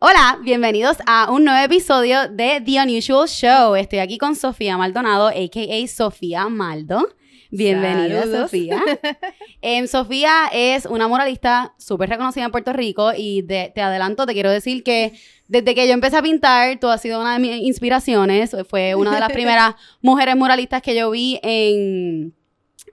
Hola, bienvenidos a un nuevo episodio de The Unusual Show. Estoy aquí con Sofía Maldonado, a.k.a. Sofía Maldo. Bienvenida, Sofía. Em, Sofía es una moralista súper reconocida en Puerto Rico y te adelanto, te quiero decir que desde que yo empecé a pintar, tú has sido una de mis inspiraciones. Fue una de las primeras mujeres muralistas que yo vi en,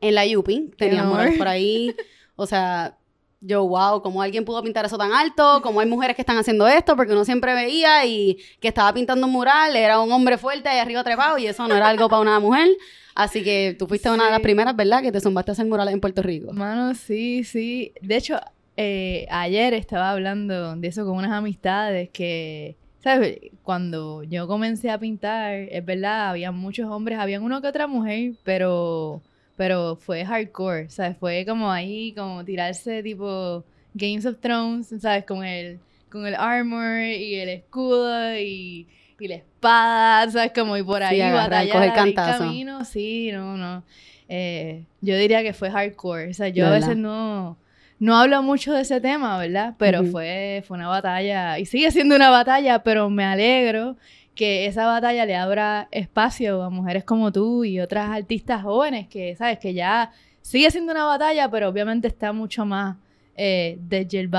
en la Yupi. Tenía murales por ahí. O sea, yo, wow, ¿cómo alguien pudo pintar eso tan alto? ¿Cómo hay mujeres que están haciendo esto? Porque uno siempre veía y que estaba pintando un mural, era un hombre fuerte ahí arriba trepado y eso no era algo para una mujer. Así que tú fuiste una de las primeras, ¿verdad? Que te zumbaste a hacer murales en Puerto Rico. Mano, sí, sí. De hecho, eh, ayer estaba hablando de eso con unas amistades que, ¿sabes? Cuando yo comencé a pintar, es verdad, había muchos hombres, había uno que otra mujer, pero, pero fue hardcore, ¿sabes? Fue como ahí, como tirarse tipo Games of Thrones, ¿sabes? Con el, con el armor y el escudo y, la espada, ¿sabes? Como y por ahí sí, batallar el camino. Sí, no, no. Eh, yo diría que fue hardcore, o sea, yo a veces no no hablo mucho de ese tema, ¿verdad? Pero fue, fue una batalla y sigue siendo una batalla, pero me alegro que esa batalla le abra espacio a mujeres como tú y otras artistas jóvenes que, ¿sabes? Que ya sigue siendo una batalla, pero obviamente está mucho más eh, el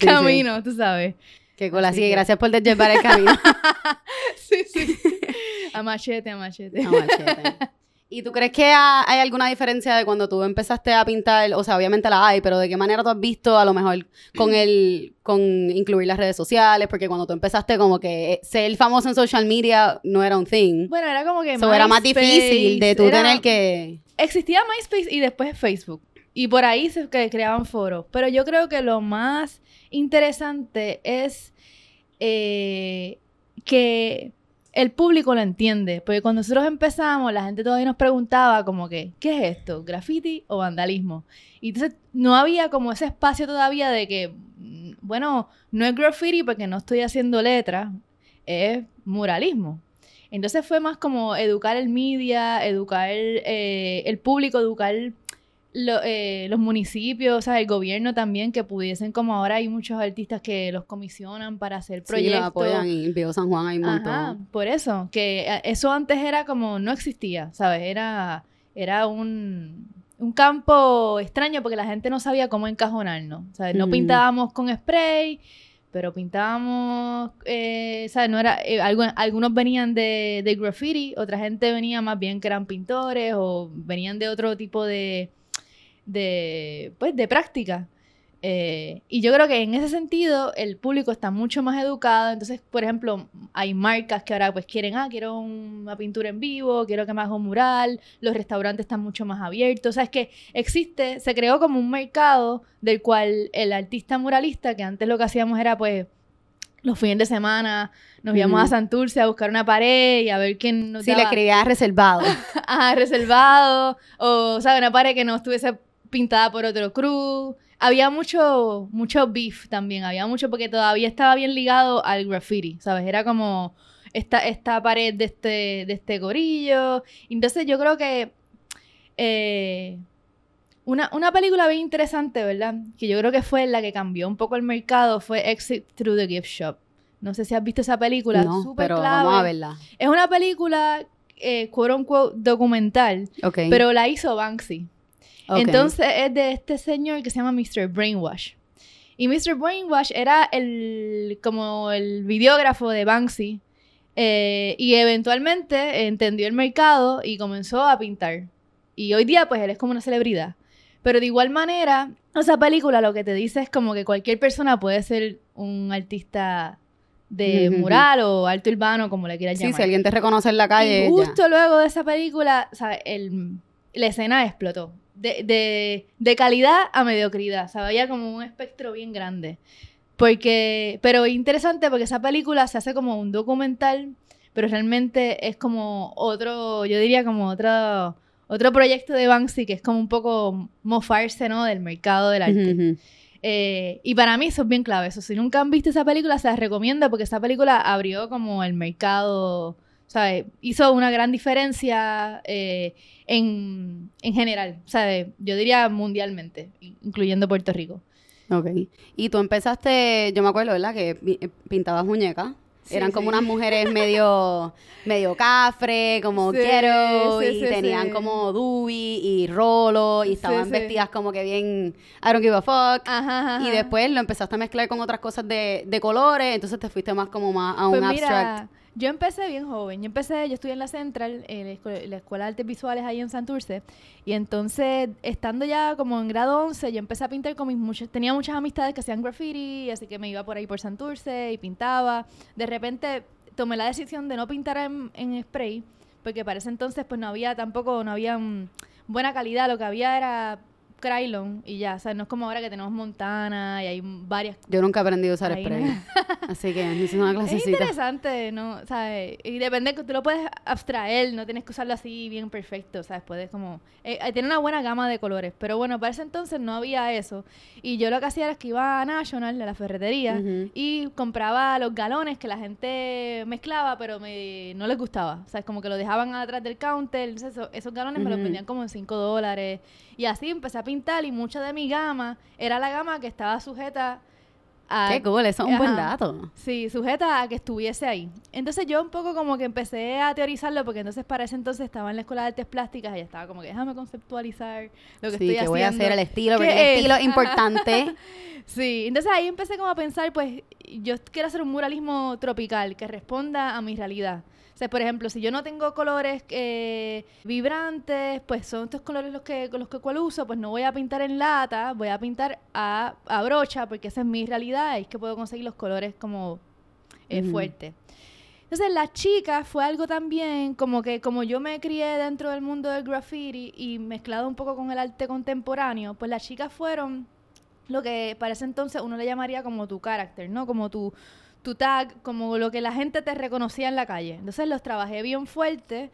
camino, tú sabes. Qué cool, así, que gracias por desjelvar el camino. sí, sí. A machete, a machete. A machete. ¿Y tú crees que hay alguna diferencia de cuando tú empezaste a pintar? O sea, obviamente la hay, pero ¿de qué manera tú has visto a lo mejor con el, con incluir las redes sociales? Porque cuando tú empezaste como que ser famoso en social media no era un thing. Bueno, era como que Eso era más difícil de tú tener que... Existía MySpace y después Facebook. Y por ahí se creaban foros. Pero yo creo que lo más interesante es eh, que el público lo entiende, porque cuando nosotros empezamos, la gente todavía nos preguntaba como que, ¿qué es esto? ¿Graffiti o vandalismo? Y entonces no había como ese espacio todavía de que, mm, bueno, no es graffiti porque no estoy haciendo letras, es muralismo. Entonces fue más como educar el media, educar eh, el público, educar eh, los municipios, o sea, el gobierno también, que pudiesen, como ahora hay muchos artistas que los comisionan para hacer proyectos. Sí, los apoyan y en San Juan hay un montón. por eso, que eh, eso antes era como, no existía, ¿sabes? Era, era un, un campo extraño porque la gente no sabía cómo encajonarnos, ¿sabes? No pintábamos con spray, pero pintábamos, eh, ¿sabes? No era, eh, algunos venían de, de graffiti, otra gente venía más bien que eran pintores o venían de otro tipo de de, pues, de práctica. Eh, y yo creo que en ese sentido el público está mucho más educado. Entonces, por ejemplo, hay marcas que ahora pues quieren, ah, quiero una pintura en vivo, quiero que me haga un mural, los restaurantes están mucho más abiertos. O sea, es que existe, se creó como un mercado del cual el artista muralista, que antes lo que hacíamos era pues los fines de semana nos íbamos a Santurce a buscar una pared y a ver quién nos Sí, le escribía reservado. ah, reservado. O, ¿sabes? Una pared que no estuviese pintada por otro cruz. Había mucho, mucho beef también, había mucho porque todavía estaba bien ligado al graffiti, ¿sabes? Era como esta, esta pared de este, de este gorillo. Entonces yo creo que eh, una, una, película bien interesante, ¿verdad? Que yo creo que fue la que cambió un poco el mercado, fue Exit Through the Gift Shop. No sé si has visto esa película, no, pero vamos a verla. Es una película, eh, quote unquote, documental, pero la hizo Banksy. Entonces es de este señor que se llama Mr. Brainwash. Y Mr. Brainwash era el, como el videógrafo de Banksy. Eh, y eventualmente entendió el mercado y comenzó a pintar. Y hoy día, pues él es como una celebridad. Pero de igual manera, esa película lo que te dice es como que cualquier persona puede ser un artista de mural o arte urbano, como le quieras llamar. Sí, si alguien te reconoce en la calle. Y justo luego de esa película, la escena explotó de, de, calidad a mediocridad. O sea, había como un espectro bien grande. Porque, pero interesante porque esa película se hace como un documental, pero realmente es como otro, yo diría como otro, otro proyecto de Banksy que es como un poco mofarse, ¿no? Del mercado del arte. Eh, y para mí eso es bien clave. Eso, si nunca han visto esa película, se las recomiendo porque esa película abrió como el mercado, ¿sabes? Hizo una gran diferencia eh, en, en general, ¿sabes? Yo diría mundialmente, incluyendo Puerto Rico. Ok. Y tú empezaste, yo me acuerdo, ¿verdad? Que eh, pintabas muñecas. Sí, Eran como unas mujeres medio, medio cafre, como Sí, quiero, y tenían como doobie y rolo, y estaban vestidas como que bien, I don't give a fuck. Ajá, ajá. Y después lo empezaste a mezclar con otras cosas de, de colores, entonces te fuiste más como más a un Pues abstract. mira, yo empecé bien joven. Yo empecé, yo estudié en la Central, en la escuela, la escuela de Artes Visuales ahí en Santurce. Y entonces, estando ya como en grado 11, yo empecé a pintar con mis muchas... Tenía muchas amistades que hacían graffiti, así que me iba por ahí por Santurce y pintaba. De repente, tomé la decisión de no pintar en, en spray, porque para ese entonces pues no había tampoco, no había mm, buena calidad. Lo que había era Krylon y ya. O sea, no es como ahora que tenemos Montana y hay varias Yo nunca aprendí a usar Ahí spray. no. Así que necesito una Es clasecita. interesante, ¿no? ¿Sabes? Y depende que tú lo puedes abstraer, no tienes que usarlo así bien perfecto, ¿sabes? Puedes como... eh, eh, tiene una buena gama de colores, pero bueno, para ese entonces no había eso. Y yo lo que hacía era que iba a National, a la ferretería, y compraba los galones que la gente mezclaba, pero me, no les gustaba. O sea, es como que lo dejaban atrás del counter. Entonces, eso- esos galones me los vendían como en 5 dólares. Y así empecé a pintar y mucha de mi gama era la gama que estaba sujeta a... Qué cool, eso es un buen dato. Sí, sujeta a que estuviese ahí. Entonces yo un poco como que empecé a teorizarlo porque entonces para ese entonces estaba en la escuela de artes plásticas y estaba como que déjame conceptualizar lo que sí, estoy que voy a haciendo. hacer el estilo, ¿Qué porque el es? estilo es importante. Sí, entonces ahí empecé como a pensar, pues yo quiero hacer un muralismo tropical que responda a mi realidad. O sea, por ejemplo, si yo no tengo colores eh, vibrantes, pues son estos colores los que los que cual uso, pues no voy a pintar en lata, voy a pintar a, a brocha, porque esa es mi realidad es que puedo conseguir los colores como eh, fuertes. Entonces, la chica fue algo también como que como yo me crié dentro del mundo del graffiti y mezclado un poco con el arte contemporáneo, pues las chicas fueron lo que para ese entonces uno le llamaría como tu carácter, ¿no? Como tu, tu tag, como lo que la gente te reconocía en la calle. Entonces los trabajé bien fuerte.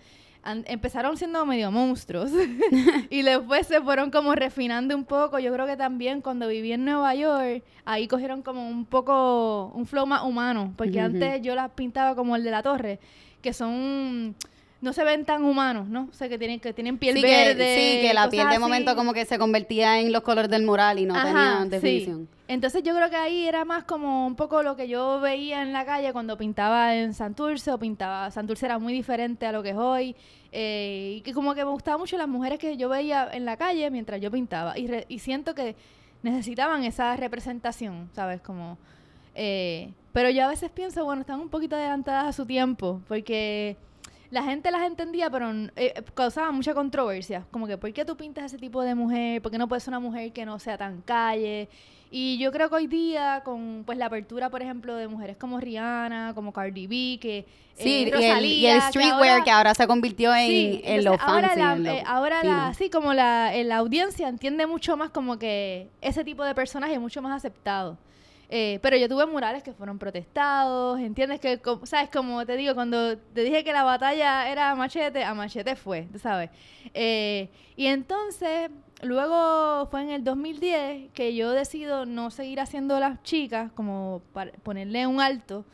Empezaron siendo medio monstruos y después se fueron como refinando un poco. Yo creo que también cuando viví en Nueva York, ahí cogieron como un poco un flow más humano, porque antes yo las pintaba como el de la torre, que son no se ven tan humanos, ¿no? O sea, que tienen que tienen piel sí, verde. que, sí, que la piel de así. momento como que se convertía en los colores del mural y no Ajá, tenía sí. definición. Entonces yo creo que ahí era más como un poco lo que yo veía en la calle cuando pintaba en Santurce o pintaba, Santurce era muy diferente a lo que es hoy eh, y que como que me gustaban mucho las mujeres que yo veía en la calle mientras yo pintaba y, re- y siento que necesitaban esa representación, ¿sabes? Como, eh, pero yo a veces pienso, bueno, están un poquito adelantadas a su tiempo porque la gente las entendía, pero eh, causaba mucha controversia. Como que, ¿por qué tú pintas ese tipo de mujer? ¿Por qué no puedes ser una mujer que no sea tan calle? Y yo creo que hoy día, con pues la apertura, por ejemplo, de mujeres como Rihanna, como Cardi B, que Sí, eh, y, el, y Rosalía, el que streetwear ahora- que ahora se convirtió en, Sí, en entonces lo ahora fancy. la, en lo eh, ahora fino. la, sí, como la, eh, la audiencia entiende mucho más como que ese tipo de personaje es mucho más aceptado. Eh, pero yo tuve murales que fueron protestados, ¿entiendes? Que, co- ¿sabes? Como te digo, cuando te dije que la batalla era a machete, a machete fue, ¿tú ¿sabes? Eh, y entonces, luego fue en el 2010 que yo decido no seguir haciendo las chicas, como para ponerle un alto.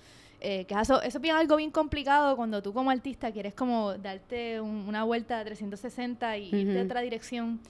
Eh, que eso, eso es algo bien complicado cuando tú como artista quieres como darte un- una vuelta de 360 y irte Ujú. a otra dirección.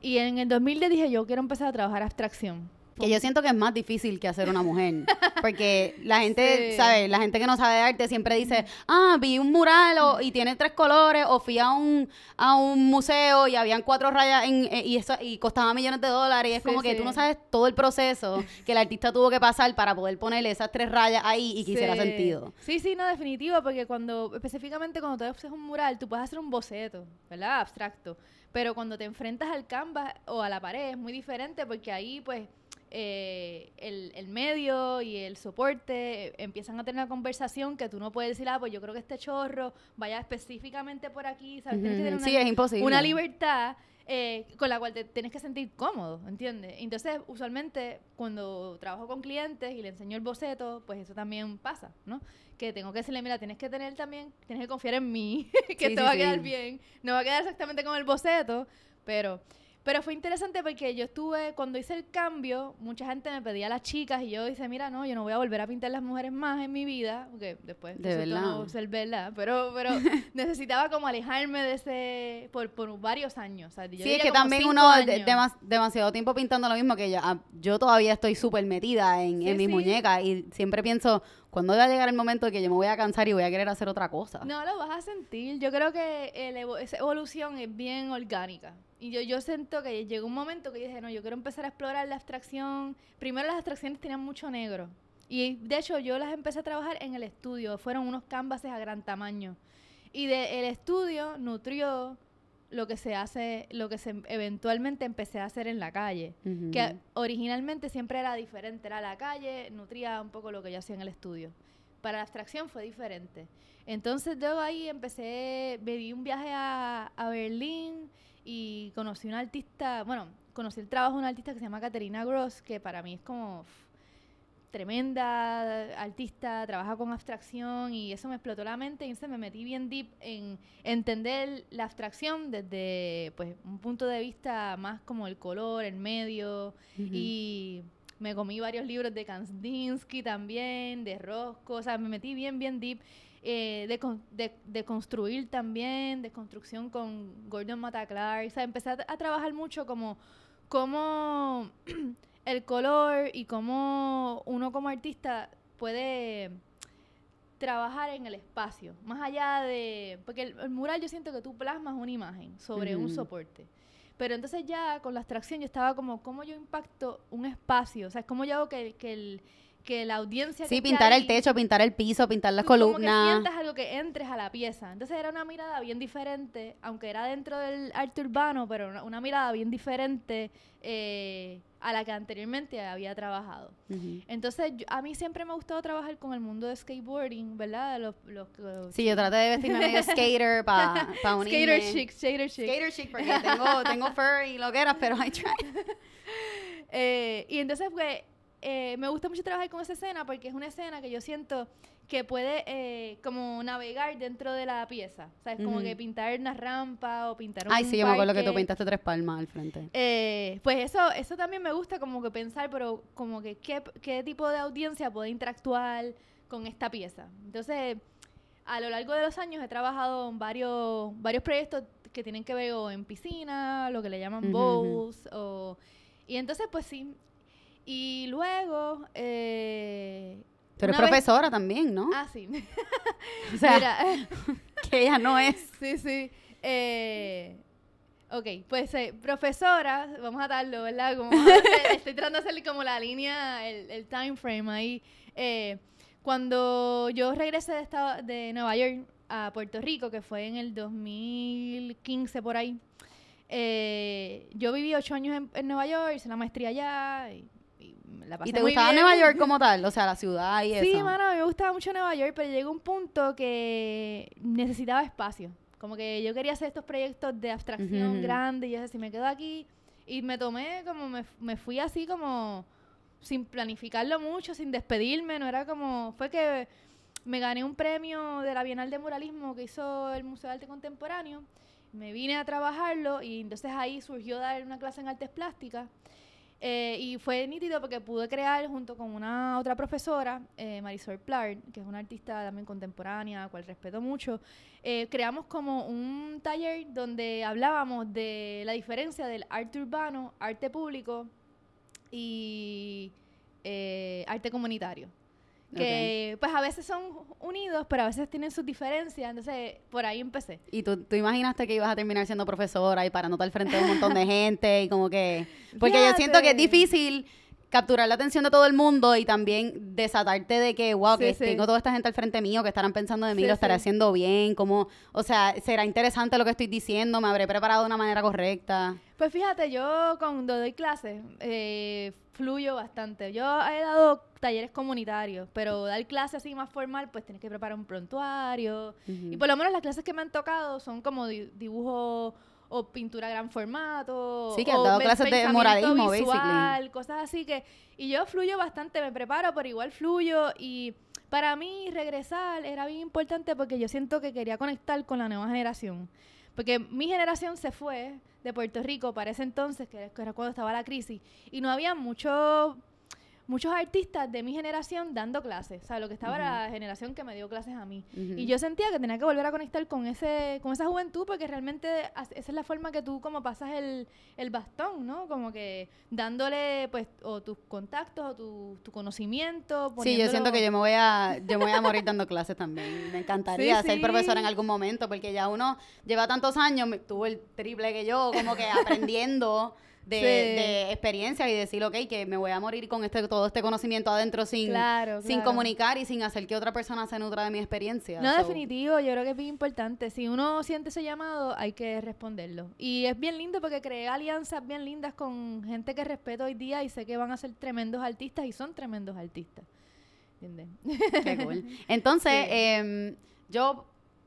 Y en el 2010 dije, yo quiero empezar a trabajar abstracción. Que yo siento que es más difícil que hacer una mujer. Porque la gente, Sí. ¿sabes? La gente que no sabe de arte siempre dice, ah, vi un mural o- y tiene tres colores, o fui a un, a un museo y habían cuatro rayas en- eh, y eso y costaba millones de dólares. Y es Sí, como que tú no sabes todo el proceso que el artista tuvo que pasar para poder ponerle esas tres rayas ahí y que hiciera sentido. Sí, sí, no, definitivo, porque cuando, específicamente cuando tú haces un mural, tú puedes hacer un boceto, ¿verdad? Abstracto. Pero cuando te enfrentas al canvas o a la pared es muy diferente porque ahí, pues, eh, el, el medio y el soporte eh, empiezan a tener una conversación que tú no puedes decir, ah, pues yo creo que este chorro vaya específicamente por aquí, ¿sabes? Tienes que tener una, Sí, es imposible. una libertad eh, con la cual te tienes que sentir cómodo, ¿entiendes? Entonces, usualmente, cuando trabajo con clientes y le enseño el boceto, pues eso también pasa, ¿no? Que tengo que decirle, mira, tienes que tener también, tienes que confiar en mí, que Sí, te sí, va a quedar bien. No va a quedar exactamente como el boceto, pero... Pero fue interesante porque yo estuve, cuando hice el cambio, mucha gente me pedía a las chicas y yo dije, mira, no, yo no voy a volver a pintar las mujeres más en mi vida, porque después de verdad. no ser verdad, pero, pero necesitaba como alejarme de ese, por, por varios años. sí, es que también uno, demasiado tiempo pintando lo mismo que yo, ah, yo todavía estoy súper metida en, en mis muñecas y siempre pienso, ¿cuándo va a llegar el momento de que yo me voy a cansar y voy a querer hacer otra cosa? No, lo vas a sentir. Yo creo que esa evolución es bien orgánica. Y yo, yo siento que llegó un momento que dije, no, yo quiero empezar a explorar la abstracción. Primero las abstracciones tenían mucho negro. Y de hecho yo las empecé a trabajar en el estudio. Fueron unos canvases a gran tamaño. Y de, el estudio nutrió lo que se hace, lo que se eventualmente empecé a hacer en la calle. Que originalmente siempre era diferente. Era la calle, nutría un poco lo que yo hacía en el estudio. Para la abstracción fue diferente. Entonces yo ahí empecé, me di un viaje a, a Berlín y conocí una artista, bueno, conocí el trabajo de una artista que se llama Caterina Gross, que para mí es como tremenda artista, trabaja con abstracción y eso me explotó la mente y se me metí bien deep en entender la abstracción desde pues un punto de vista más como el color, el medio y me comí varios libros de Kandinsky también, de Rosco, o sea, me metí bien, bien deep eh, de, de, construir también, de construcción con Gordon Mataclar. O sea, empecé a, trabajar mucho como, como el color y cómo uno como artista puede trabajar en el espacio, más allá de... Porque el, mural yo siento que tú plasmas una imagen sobre un soporte. Pero entonces ya con la abstracción yo estaba como, ¿cómo yo impacto un espacio? O sea, ¿cómo yo hago que, que el que la audiencia... Sí, pintar el techo, pintar el piso, pintar las columnas. Como que sientas algo que entres a la pieza. Entonces era una mirada bien diferente, aunque era dentro del arte urbano, pero una, mirada bien diferente eh, a la que anteriormente había trabajado. Entonces a mí siempre me ha gustado trabajar con el mundo de skateboarding, ¿verdad? Los, los, sí, yo traté de vestirme medio skater para pa unirme. Skater chic, skater chic. Skater chic, porque tengo, tengo fur y lo que era, pero I tried. eh, y entonces, pues eh, me gusta mucho trabajar con esa escena porque es una escena que yo siento que puede eh, como navegar dentro de la pieza. O sea, es como que pintar una rampa o pintar un Ay, sí, yo me acuerdo que tú pintaste tres palmas al frente. Eh, pues eso, eso también me gusta como que pensar, pero como que qué, qué tipo de audiencia puede interactuar con esta pieza. Entonces, a lo largo de los años he trabajado en varios, varios proyectos que tienen que ver o en piscina, lo que le llaman bowls, o... Y entonces, pues sí, y luego... Eh, Pero es profesora también, ¿no? Ah, sí. o sea, que ella no es. Sí, sí. Eh, ok, pues eh, profesora, vamos a darlo, ¿verdad? Como, estoy tratando de hacerle como la línea, el, el time frame ahí. Eh, cuando yo regresé de, estado, de Nueva York a Puerto Rico, que fue en el 2015 por ahí, eh, yo viví ocho años en, en, Nueva York, hice la maestría allá, y ¿Y te gustaba Nueva York como tal? O sea, la ciudad y eso. Sí, mano, me gustaba mucho Nueva York, pero llegó un punto que necesitaba espacio. Como que yo quería hacer estos proyectos de abstracción grande y yo decía, si me quedo aquí. Y me tomé como, me, me fui así como sin planificarlo mucho, sin despedirme. No era como, fue que me gané un premio de la Bienal de Muralismo que hizo el Museo de Arte Contemporáneo. Me vine a trabajarlo y entonces ahí surgió dar una clase en artes plásticas. Eh, y fue nítido porque pude crear junto con una otra profesora, eh, Marisol Plard, que es una artista también contemporánea, a cual respeto mucho. Eh, creamos como un taller donde hablábamos de la diferencia del arte urbano, arte público y arte comunitario que pues a veces son unidos, pero a veces tienen sus diferencias, entonces por ahí empecé. ¿Y tú, tú imaginaste que ibas a terminar siendo profesora y para notar frente a un montón de gente y como que... Porque yo siento que es difícil capturar la atención de todo el mundo y también desatarte de que, wow, que tengo toda esta gente al frente mío que estarán pensando de mí, lo estaré haciendo bien, como, o sea, será interesante lo que estoy diciendo, me habré preparado de una manera correcta. Pues fíjate, yo cuando doy clases eh, fluyo bastante. Yo he dado talleres comunitarios, pero dar clases así más formal, pues tienes que preparar un prontuario. Y por lo menos las clases que me han tocado son como dibujo o pintura gran formato. Sí, que has dado clases de moralismo, visual, cosas así que... Y yo fluyo bastante, me preparo, pero igual fluyo y... Para mí regresar era bien importante porque yo siento que quería conectar con la nueva generación. porque mi generación se fue de Puerto Rico para ese entonces, que era cuando estaba la crisis, y no había mucho muchos artistas de mi generación dando clases. O sea, lo que estaba era la generación que me dio clases a mí. Y yo sentía que tenía que volver a conectar con ese con esa juventud porque realmente esa es la forma que tú como pasas el, el bastón, ¿no? Como que dándole, pues, o tus contactos o tu, tu conocimiento. Sí, yo siento que yo me voy a, yo me voy a morir dando clases también. Me encantaría ser profesor en algún momento porque ya uno lleva tantos años, tuvo el triple que yo, como que aprendiendo de, experiencia y decir, ok, que me voy a morir con este todo este conocimiento adentro sin, sin comunicar y sin hacer que otra persona se nutra de mi experiencia. No, definitivo, yo creo que es bien importante. Si uno siente ese llamado, hay que responderlo. Y es bien lindo porque creé alianzas bien lindas con gente que respeto hoy día y sé que van a ser tremendos artistas y son tremendos artistas. ¿Entiendes? Qué cool. Entonces, em, yo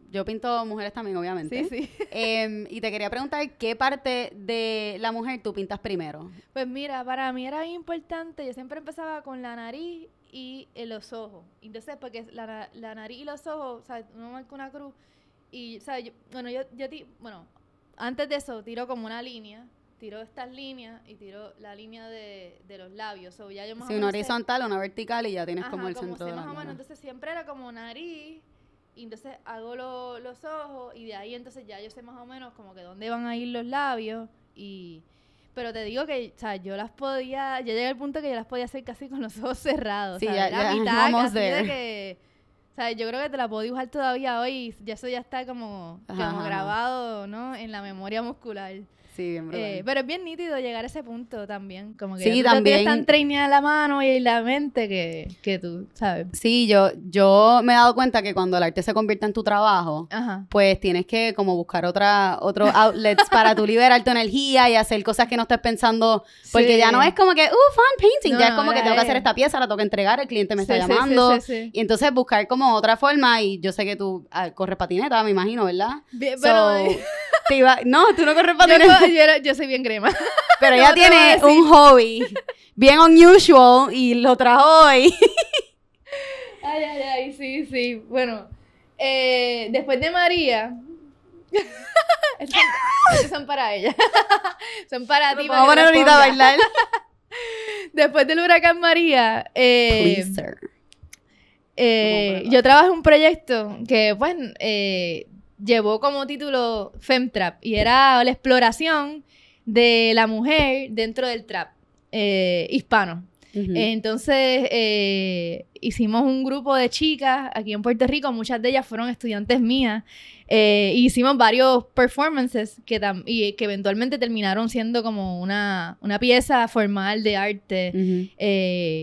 yo pinto mujeres también, obviamente. Sí, sí. Em, y te quería preguntar, ¿qué parte de la mujer tú pintas primero? Pues mira, para mí era importante, yo siempre empezaba con la nariz y los ojos. Entonces, porque la, la nariz y los ojos, o sea, uno marca una cruz y, o sea, yo, bueno, yo, yo, bueno, antes de eso tiro como una línea, tiro estas líneas y tiro la línea de, de los labios. O ya yo sí, una horizontal, una vertical y ya tienes como el centro de la más Entonces siempre era como nariz, y entonces hago los ojos y de ahí entonces ya yo sé más o menos como que dónde van a ir los labios y... Pero te digo que, o sea, yo las podía, yo llegué al punto que yo las podía hacer casi con los ojos cerrados. Sí, ya, mitad casi de que... O sea, yo creo que te la puedo dibujar todavía hoy y ya eso ya está como, como grabado, ¿no? En la memoria muscular. Sí, bien eh, pero es bien nítido llegar a ese punto también. Como que sí, también. tan treinada la mano y la mente que, que, tú, ¿sabes? Sí, yo, yo me he dado cuenta que cuando el arte se convierte en tu trabajo, pues tienes que como buscar otra, otros outlets para tú liberar tu energía y hacer cosas que no estés pensando. Porque ya no es como que, uh, fun painting. ya es como que tengo que hacer esta pieza, la tengo que entregar, el cliente me está llamando. y entonces buscar como otra forma. Y yo sé que tú ah, corres patineta, me imagino, ¿verdad? Bien, pero... no, tú no corres patineta yo, soy bien crema. Pero ella tiene un hobby bien unusual y lo trajo hoy. ay, ay, ay, sí, sí. Bueno, eh, después de María. estos, son, para ella. son para ti. Vamos a poner ahorita a bailar. después del huracán María. Eh, eh, yo trabajé un proyecto que, bueno, eh, llevó como título Femtrap y era la exploración de la mujer dentro del trap eh, hispano. entonces eh, hicimos un grupo de chicas aquí en Puerto Rico, muchas de ellas fueron estudiantes mías, eh, hicimos varios performances que, y, que eventualmente terminaron siendo como una, una pieza formal de arte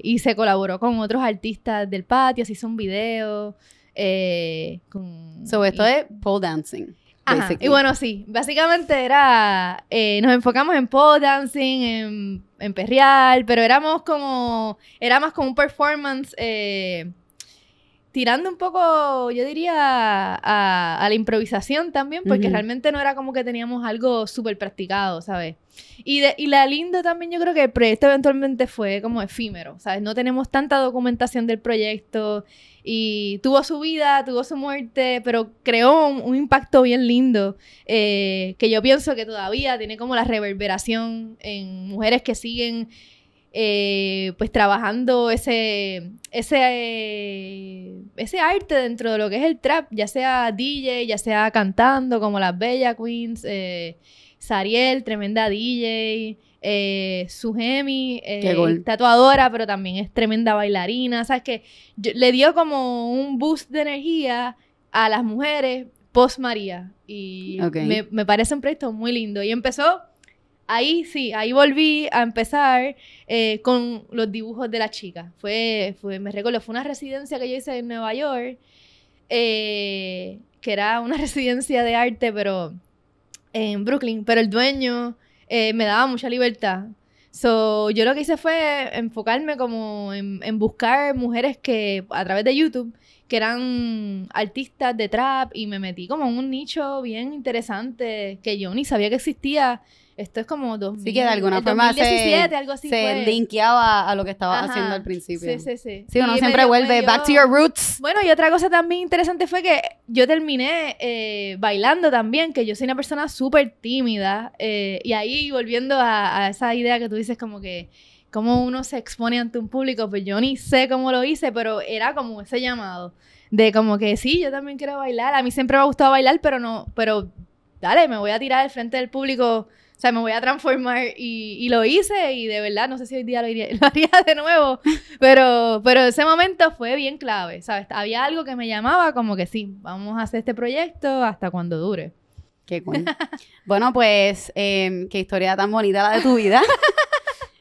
y se colaboró con otros artistas del patio, se hizo un video. Eh, con, so, esto es pole dancing. Ajá, y bueno, sí, básicamente era, eh, nos enfocamos en pole dancing, en, en perrear, pero éramos como, era más como un performance eh, tirando un poco, yo diría, a, la improvisación también, porque realmente no era como que teníamos algo súper practicado, ¿sabes? Y, de, y la lindo también yo creo que el proyecto eventualmente fue como efímero, ¿sabes? No tenemos tanta documentación del proyecto y tuvo su vida, tuvo su muerte, pero creó un, impacto bien lindo eh, que yo pienso que todavía tiene como la reverberación en mujeres que siguen eh, pues trabajando ese, ese, ese arte dentro de lo que es el trap, ya sea DJ, ya sea cantando como las Bella Queens, eh, Sariel, tremenda DJ, eh, Sugemi, eh, tatuadora, pero también es tremenda bailarina. ¿Sabes que Le dio como un boost de energía a las mujeres post María. Y me, parece un proyecto muy lindo. Y empezó ahí sí, ahí volví a empezar eh, con los dibujos de la chica. Fue, fue, me recuerdo, fue una residencia que yo hice en Nueva York, eh, que era una residencia de arte, pero en Brooklyn, pero el dueño eh, me daba mucha libertad. So, yo lo que hice fue enfocarme como en, buscar mujeres que a través de YouTube que eran artistas de trap y me metí como en un nicho bien interesante que yo ni sabía que existía Esto es como 2000. Sí, que de alguna forma 2017, se, algo así se fue. linkeaba a lo que estabas Ajá. haciendo al principio. Sí, sí, sí. Sí, uno Y siempre vuelve me back to your roots. Bueno, y otra cosa también interesante fue que yo terminé eh, bailando también, que yo soy una persona súper tímida. eh, y ahí volviendo a, a esa idea que tú dices como que cómo uno se expone ante un público, pues yo ni sé cómo lo hice, pero era como ese llamado de como que sí, yo también quiero bailar. A mí siempre me ha gustado bailar, pero no, pero dale, me voy a tirar al frente del público. O sea, me voy a transformar y, y lo hice y de verdad, no sé si hoy día lo, iría- lo haría de nuevo, pero, pero ese momento fue bien clave, ¿sabes? Había algo que me llamaba como que sí, vamos a hacer este proyecto hasta cuando dure. Qué cool. bueno, pues, eh, qué historia tan bonita la de tu vida.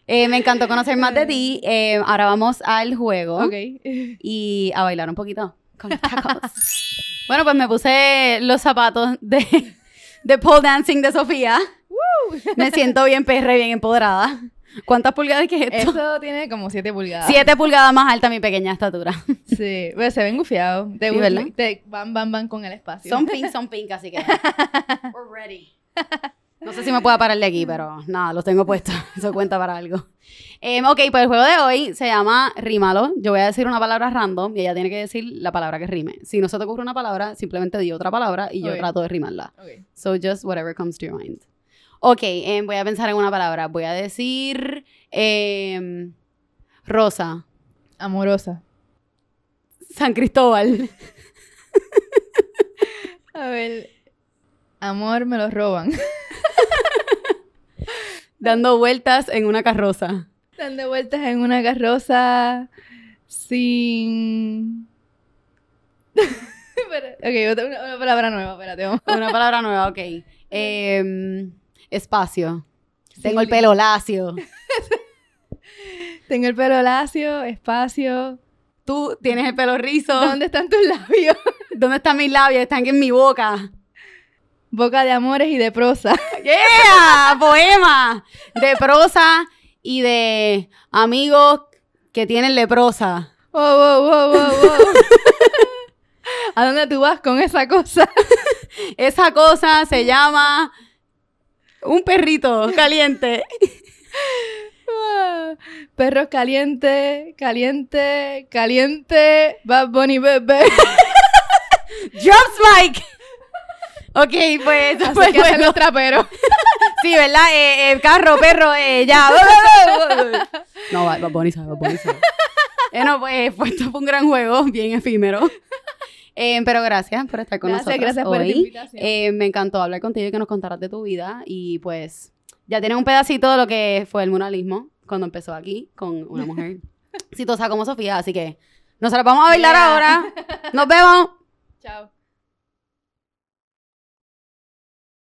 Eh, me encantó conocer más de ti. Eh, ahora vamos al juego Ok. y a bailar un poquito con tacos. bueno, pues me puse los zapatos de, de pole dancing de Sofía. Me siento bien perra y bien empoderada. ¿Cuántas pulgadas que es esto? Eso tiene como 7 pulgadas. Siete pulgadas más alta mi pequeña estatura. Sí, pero se ven gufiados. Te, Sí, ¿verdad? te van, van, van con el espacio. Son pink, son pink, así que. We're ready. No sé si me pueda parar de aquí, pero nada, los tengo puestos. Eso cuenta para algo. Em, ok, pues el juego de hoy se llama Rímalo. Yo voy a decir una palabra random y ella tiene que decir la palabra que rime. Si no se te ocurre una palabra, simplemente di otra palabra y yo Ok. trato de rimarla. Ok. So just whatever comes to your mind. Ok, em, voy a pensar en una palabra. Voy a decir em, Rosa, Amorosa. San Cristóbal, A ver. Amor me lo roban. dando vueltas en una carroza. Dando vueltas en una carroza sin... Ok, otra- una, una palabra nueva, espérate. vamos. Una palabra nueva, ok. Em, espacio. Tengo el pelo lacio. Tengo el pelo lacio, espacio. Tú tienes el pelo rizo. ¿Dónde están tus labios? ¿Dónde están mis labios? Están en mi boca. Boca de amores y de prosa. ¡Yeah! Poema. De prosa y de amigos que tienen leprosa. Wow, wow, wow, wow, wow. ¿A dónde tú vas con esa cosa? Esa cosa se llama un perrito caliente. Ah, Perros caliente, caliente, caliente, Bad Bunny bebé. Drops Mike. Ok, pues eso fue Así que el hacen juego. los traperos. Sí, ¿verdad? Eh, eh, carro, perro, eh, ya. No, va, va Bunny sabe, Bad Bunny sabe. Eh, no, pues, pues esto fue un gran juego, bien efímero. Eh, pero gracias por estar con Gracias, nosotros gracias por hoy. esta invitación. Eh, me encantó hablar contigo y que nos contaras de tu vida. Y pues, ya tienen un pedacito de lo que fue el muralismo cuando empezó aquí con una mujer exitosa como Sofía. Así que nosotros vamos a bailar Yeah. ahora. Nos vemos. Chao.